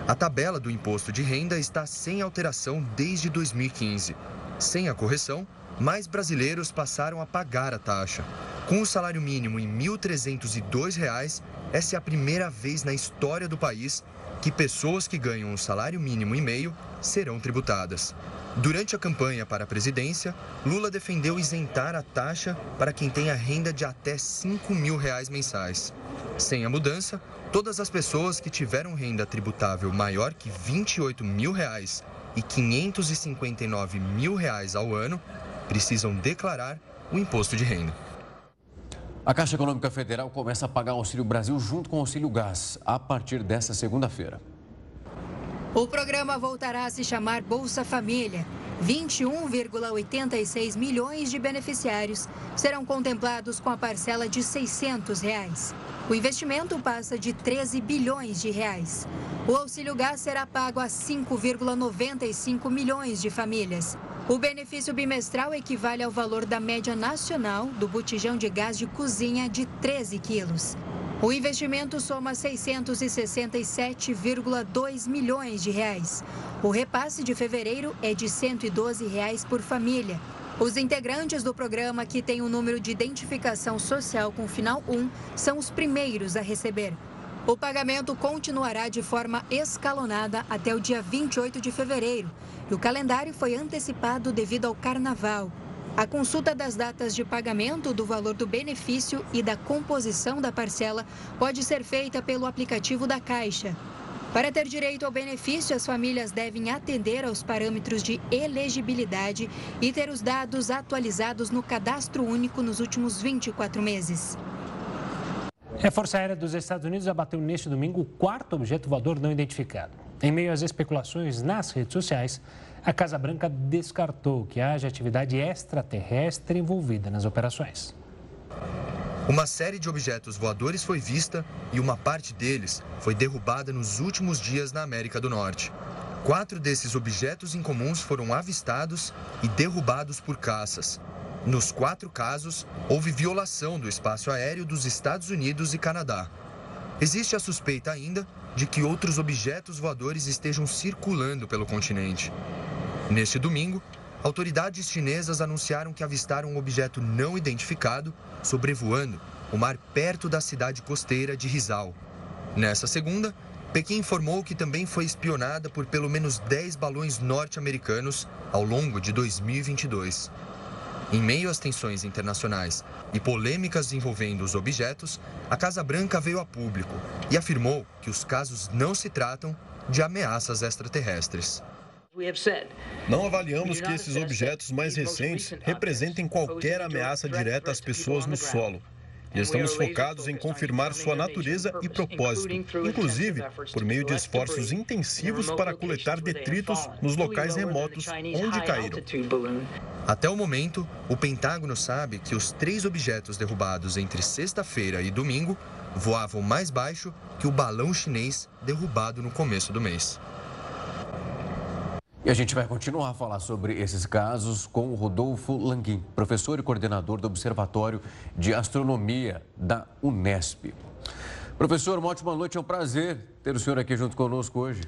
[SPEAKER 6] A tabela do imposto de renda está sem alteração desde 2015. Sem a correção, mais brasileiros passaram a pagar a taxa. Com o salário mínimo em R$ 1.302, essa é a primeira vez na história do país que pessoas que ganham um salário mínimo e meio serão tributadas. Durante a campanha para a presidência, Lula defendeu isentar a taxa para quem tenha renda de até 5 mil reais mensais. Sem a mudança, todas as pessoas que tiveram renda tributável maior que 28 mil reais e 559 mil reais ao ano precisam declarar o imposto de renda.
[SPEAKER 1] A Caixa Econômica Federal começa a pagar o Auxílio Brasil junto com o Auxílio Gás a partir desta segunda-feira.
[SPEAKER 11] O programa voltará a se chamar Bolsa Família. 21,86 milhões de beneficiários serão contemplados com a parcela de 600 reais. O investimento passa de 13 bilhões de reais. O auxílio gás será pago a 5,95 milhões de famílias. O benefício bimestral equivale ao valor da média nacional do botijão de gás de cozinha de 13 quilos. O investimento soma 667,2 milhões de reais. O repasse de fevereiro é de 112 reais por família. Os integrantes do programa que têm o um número de identificação social com final 1 são os primeiros a receber. O pagamento continuará de forma escalonada até o dia 28 de fevereiro e o calendário foi antecipado devido ao carnaval. A consulta das datas de pagamento do valor do benefício e da composição da parcela pode ser feita pelo aplicativo da Caixa. Para ter direito ao benefício, as famílias devem atender aos parâmetros de elegibilidade e ter os dados atualizados no cadastro único nos últimos 24 meses.
[SPEAKER 2] A Força Aérea dos Estados Unidos abateu neste domingo o quarto objeto voador não identificado. Em meio às especulações nas redes sociais, a Casa Branca descartou que haja atividade extraterrestre envolvida nas operações.
[SPEAKER 6] Uma série de objetos voadores foi vista e uma parte deles foi derrubada nos últimos dias na América do Norte. Quatro desses objetos incomuns foram avistados e derrubados por caças, nos quatro casos, houve violação do espaço aéreo dos Estados Unidos e Canadá. Existe a suspeita ainda de que outros objetos voadores estejam circulando pelo continente. Neste domingo, autoridades chinesas anunciaram que avistaram um objeto não identificado sobrevoando o mar perto da cidade costeira de Rizal. Nessa segunda, Pequim informou que também foi espionada por pelo menos 10 balões norte-americanos ao longo de 2022. Em meio às tensões internacionais e polêmicas envolvendo os objetos, a Casa Branca veio a público e afirmou que os casos não se tratam de ameaças extraterrestres.
[SPEAKER 4] Não avaliamos que esses objetos mais recentes representem qualquer ameaça direta às pessoas no solo e estamos focados em confirmar sua natureza e propósito, inclusive por meio de esforços intensivos para coletar detritos nos locais remotos onde caíram.
[SPEAKER 6] Até o momento, o Pentágono sabe que os três objetos derrubados entre sexta-feira e domingo voavam mais baixo que o balão chinês derrubado no começo do mês.
[SPEAKER 1] E a gente vai continuar a falar sobre esses casos com o Rodolfo Languin, professor e coordenador do Observatório de Astronomia da Unesp. Professor, uma ótima noite, é um prazer ter o senhor aqui junto conosco hoje.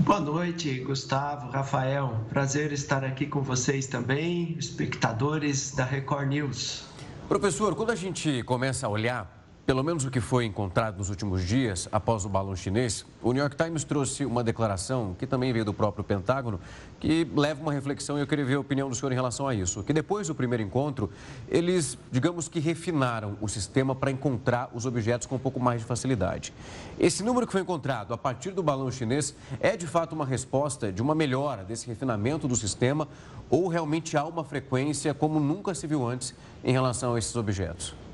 [SPEAKER 12] Boa noite, Gustavo, Rafael. Prazer estar aqui com vocês também, espectadores da Record News.
[SPEAKER 1] Professor, quando a gente começa a olhar pelo menos o que foi encontrado nos últimos dias após o balão chinês, o New York Times trouxe uma declaração que também veio do próprio Pentágono, que leva uma reflexão e eu queria ver a opinião do senhor em relação a isso. Que depois do primeiro encontro, eles, digamos que refinaram o sistema para encontrar os objetos com um pouco mais de facilidade. Esse número que foi encontrado a partir do balão chinês é de fato uma resposta de uma melhora desse refinamento do sistema ou realmente há uma frequência como nunca se viu antes em relação a esses objetos?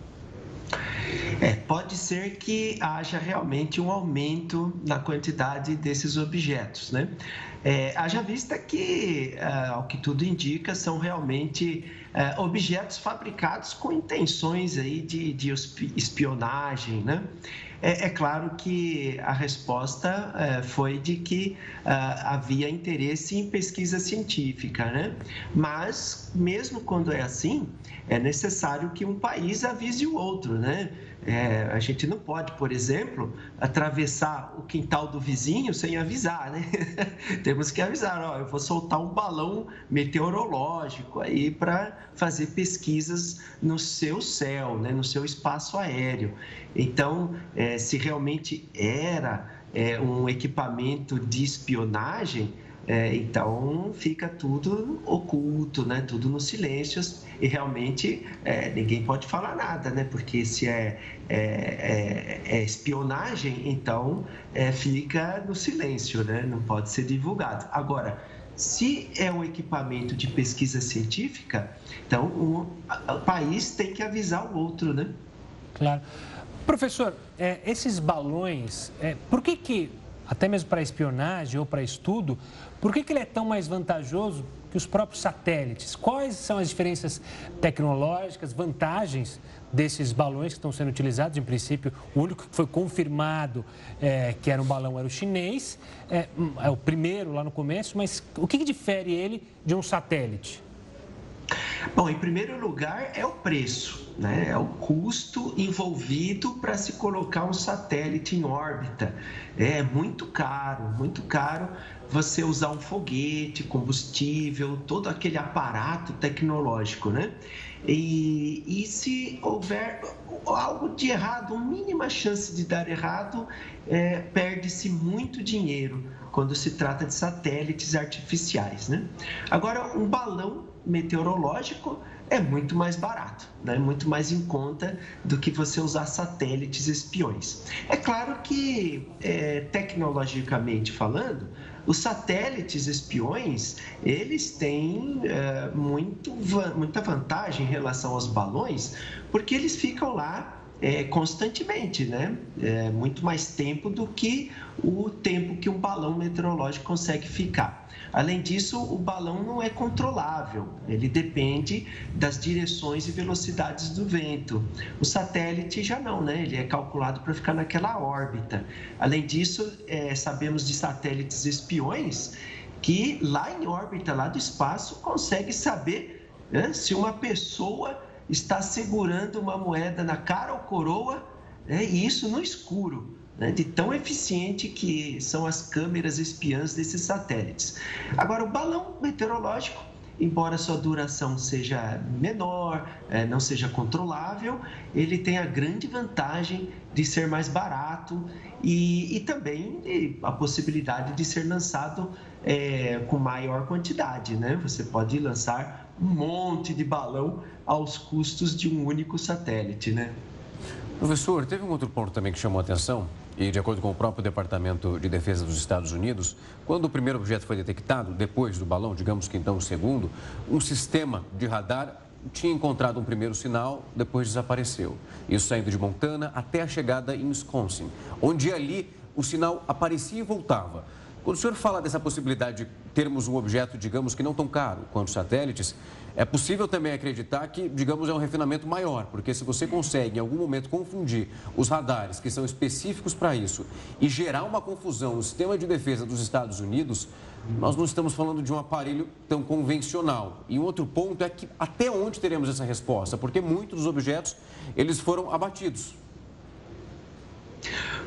[SPEAKER 12] É, pode ser que haja realmente um aumento na quantidade desses objetos, né? É, haja vista que, é, ao que tudo indica, são realmente é, objetos fabricados com intenções aí de, de espionagem, né? É, é, claro que a resposta é, foi de que é, havia interesse em pesquisa científica, né? Mas, mesmo quando é assim, é necessário que um país avise o outro, né? É, a gente não pode, por exemplo, atravessar o quintal do vizinho sem avisar, né? [LAUGHS] temos que avisar, ó, eu vou soltar um balão meteorológico aí para fazer pesquisas no seu céu, né, no seu espaço aéreo. Então, é, se realmente era é, um equipamento de espionagem, é, então fica tudo oculto, né? tudo no silêncio e realmente é, ninguém pode falar nada, né? porque se é, é, é, é espionagem, então é, fica no silêncio, né? não pode ser divulgado. Agora, se é um equipamento de pesquisa científica, então um, o país tem que avisar o outro, né?
[SPEAKER 2] Claro. Professor, é, esses balões, por que, que até mesmo para espionagem ou para estudo, por que, que ele é tão mais vantajoso que os próprios satélites? Quais são as diferenças tecnológicas, vantagens desses balões que estão sendo utilizados? Em princípio, o único que foi confirmado é, que era um balão era o chinês, é, é o primeiro lá no começo, mas o que, que difere ele de um satélite?
[SPEAKER 12] Bom, em primeiro lugar é o preço, né? É o custo envolvido para se colocar um satélite em órbita. É muito caro, muito caro você usar um foguete, combustível, todo aquele aparato tecnológico, né? E, e se houver algo de errado, uma mínima chance de dar errado, é, perde-se muito dinheiro quando se trata de satélites artificiais, né? Agora, um balão meteorológico é muito mais barato, né? muito mais em conta do que você usar satélites espiões. É claro que, é, tecnologicamente falando, os satélites espiões eles têm é, muito, muita vantagem em relação aos balões, porque eles ficam lá é, constantemente, né? É, muito mais tempo do que o tempo que um balão meteorológico consegue ficar. Além disso, o balão não é controlável, ele depende das direções e velocidades do vento. O satélite já não, né? Ele é calculado para ficar naquela órbita. Além disso, é, sabemos de satélites espiões que lá em órbita, lá do espaço, consegue saber né, se uma pessoa está segurando uma moeda na cara ou coroa, né, e isso no escuro né, de tão eficiente que são as câmeras espiãs desses satélites. Agora, o balão meteorológico, embora sua duração seja menor, é, não seja controlável, ele tem a grande vantagem de ser mais barato e, e também a possibilidade de ser lançado é, com maior quantidade. Né? Você pode lançar um monte de balão aos custos de um único satélite. Né?
[SPEAKER 1] Professor, teve um outro ponto também que chamou a atenção, e de acordo com o próprio Departamento de Defesa dos Estados Unidos, quando o primeiro objeto foi detectado, depois do balão, digamos que então o segundo, um sistema de radar tinha encontrado um primeiro sinal, depois desapareceu. Isso saindo de Montana até a chegada em Wisconsin, onde ali o sinal aparecia e voltava. Quando o senhor fala dessa possibilidade de termos um objeto, digamos que não tão caro quanto os satélites, é possível também acreditar que, digamos, é um refinamento maior, porque se você consegue em algum momento confundir os radares que são específicos para isso e gerar uma confusão no sistema de defesa dos Estados Unidos, nós não estamos falando de um aparelho tão convencional. E um outro ponto é que até onde teremos essa resposta? Porque muitos dos objetos eles foram abatidos.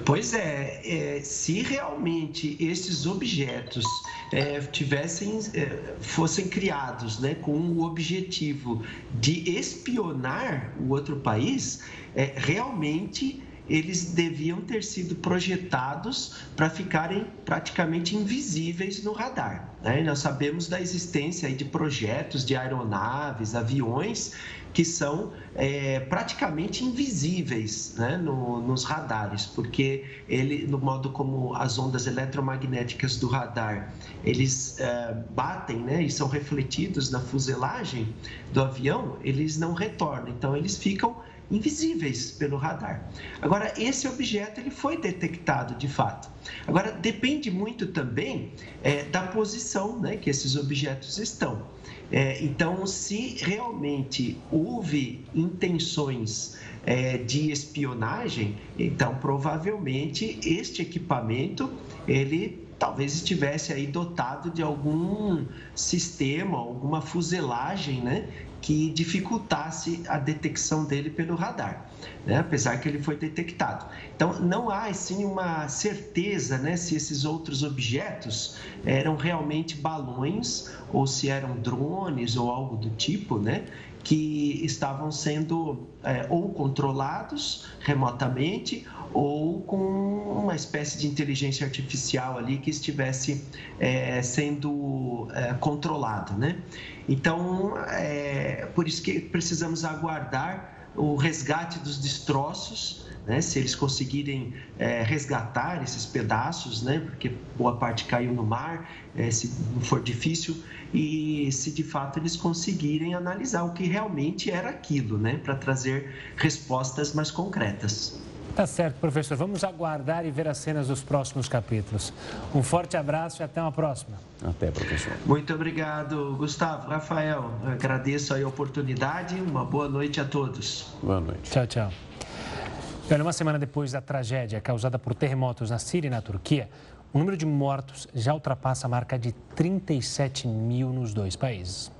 [SPEAKER 12] Pois é, é, se realmente esses objetos é, tivessem, é, fossem criados né, com o objetivo de espionar o outro país, é, realmente eles deviam ter sido projetados para ficarem praticamente invisíveis no radar. Né? Nós sabemos da existência de projetos de aeronaves, aviões que são é, praticamente invisíveis né, no, nos radares, porque ele, no modo como as ondas eletromagnéticas do radar eles é, batem né, e são refletidos na fuselagem do avião, eles não retornam, então eles ficam invisíveis pelo radar. Agora, esse objeto ele foi detectado de fato. Agora, depende muito também é, da posição né, que esses objetos estão. É, então, se realmente houve intenções é, de espionagem, então provavelmente este equipamento ele talvez estivesse aí dotado de algum sistema, alguma fuselagem, né, que dificultasse a detecção dele pelo radar, né? apesar que ele foi detectado. Então, não há sim uma certeza né, se esses outros objetos eram realmente balões ou se eram drones ou algo do tipo, né? que estavam sendo é, ou controlados remotamente ou com uma espécie de inteligência artificial ali que estivesse é, sendo é, controlado, né? Então, é por isso que precisamos aguardar o resgate dos destroços, né? Se eles conseguirem é, resgatar esses pedaços, né? Porque boa parte caiu no mar, é, se for difícil, e se de fato eles conseguirem analisar o que realmente era aquilo, né? Para trazer respostas mais concretas.
[SPEAKER 2] Tá certo, professor. Vamos aguardar e ver as cenas dos próximos capítulos. Um forte abraço e até uma próxima.
[SPEAKER 1] Até, professor.
[SPEAKER 12] Muito obrigado, Gustavo. Rafael, agradeço a oportunidade. Uma boa noite a todos.
[SPEAKER 1] Boa noite.
[SPEAKER 2] Tchau, tchau. Olha, uma semana depois da tragédia causada por terremotos na Síria e na Turquia, o número de mortos já ultrapassa a marca de 37 mil nos dois países.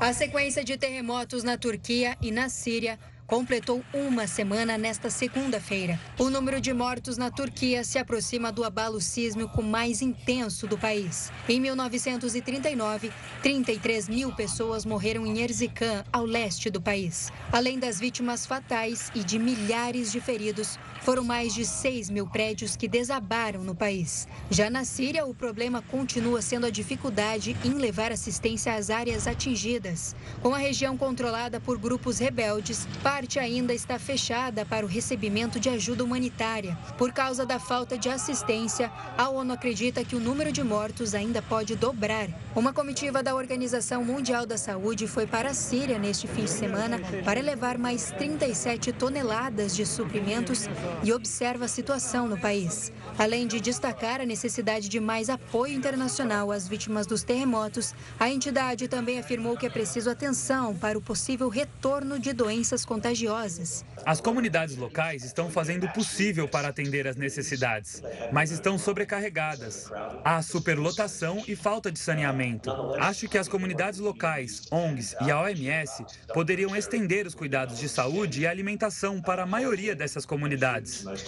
[SPEAKER 11] A sequência de terremotos na Turquia e na Síria completou uma semana nesta segunda-feira. O número de mortos na Turquia se aproxima do abalo sísmico mais intenso do país. Em 1939, 33 mil pessoas morreram em Erzincan, ao leste do país. Além das vítimas fatais e de milhares de feridos, foram mais de 6 mil prédios que desabaram no país. Já na Síria, o problema continua sendo a dificuldade em levar assistência às áreas atingidas. Com a região controlada por grupos rebeldes, parte ainda está fechada para o recebimento de ajuda humanitária. Por causa da falta de assistência, a ONU acredita que o número de mortos ainda pode dobrar. Uma comitiva da Organização Mundial da Saúde foi para a Síria neste fim de semana para levar mais 37 toneladas de suprimentos e observa a situação no país. Além de destacar a necessidade de mais apoio internacional às vítimas dos terremotos, a entidade também afirmou que é preciso atenção para o possível retorno de doenças contagiosas.
[SPEAKER 3] As comunidades locais estão fazendo o possível para atender às necessidades, mas estão sobrecarregadas. Há superlotação e falta de saneamento. Acho que as comunidades locais, ONGs e a OMS poderiam estender os cuidados de saúde e alimentação para a maioria dessas comunidades.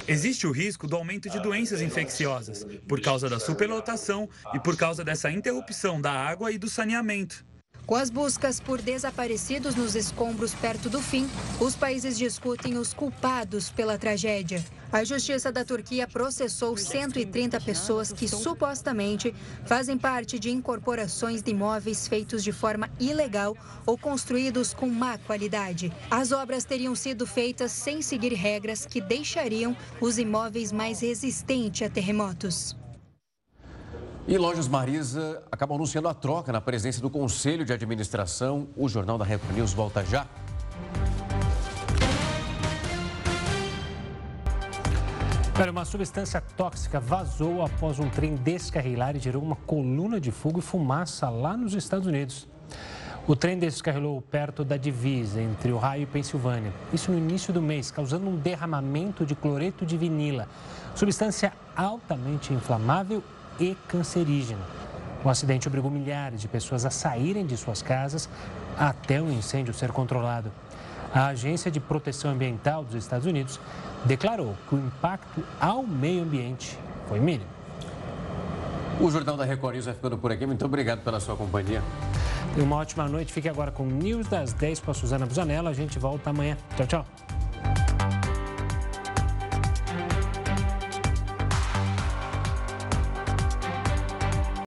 [SPEAKER 3] Existe o risco do aumento de doenças infecciosas por causa da superlotação e por causa dessa interrupção da água e do saneamento.
[SPEAKER 11] Com as buscas por desaparecidos nos escombros perto do fim, os países discutem os culpados pela tragédia. A Justiça da Turquia processou 130 pessoas que supostamente fazem parte de incorporações de imóveis feitos de forma ilegal ou construídos com má qualidade. As obras teriam sido feitas sem seguir regras que deixariam os imóveis mais resistentes a terremotos.
[SPEAKER 1] E Lojas Marisa acabam anunciando a troca na presença do Conselho de Administração. O Jornal da Record News volta já.
[SPEAKER 2] Uma substância tóxica vazou após um trem descarrilar e gerou uma coluna de fogo e fumaça lá nos Estados Unidos. O trem descarrilou perto da divisa entre Ohio e Pensilvânia. Isso no início do mês, causando um derramamento de cloreto de vinila, substância altamente inflamável e cancerígena. O acidente obrigou milhares de pessoas a saírem de suas casas até o incêndio ser controlado. A Agência de Proteção Ambiental dos Estados Unidos declarou que o impacto ao meio ambiente foi mínimo.
[SPEAKER 1] O Jornal da Record News vai ficando por aqui. Muito obrigado pela sua companhia.
[SPEAKER 2] Uma ótima noite. Fique agora com o News das 10 com a Suzana Busanella. A gente volta amanhã. Tchau, tchau.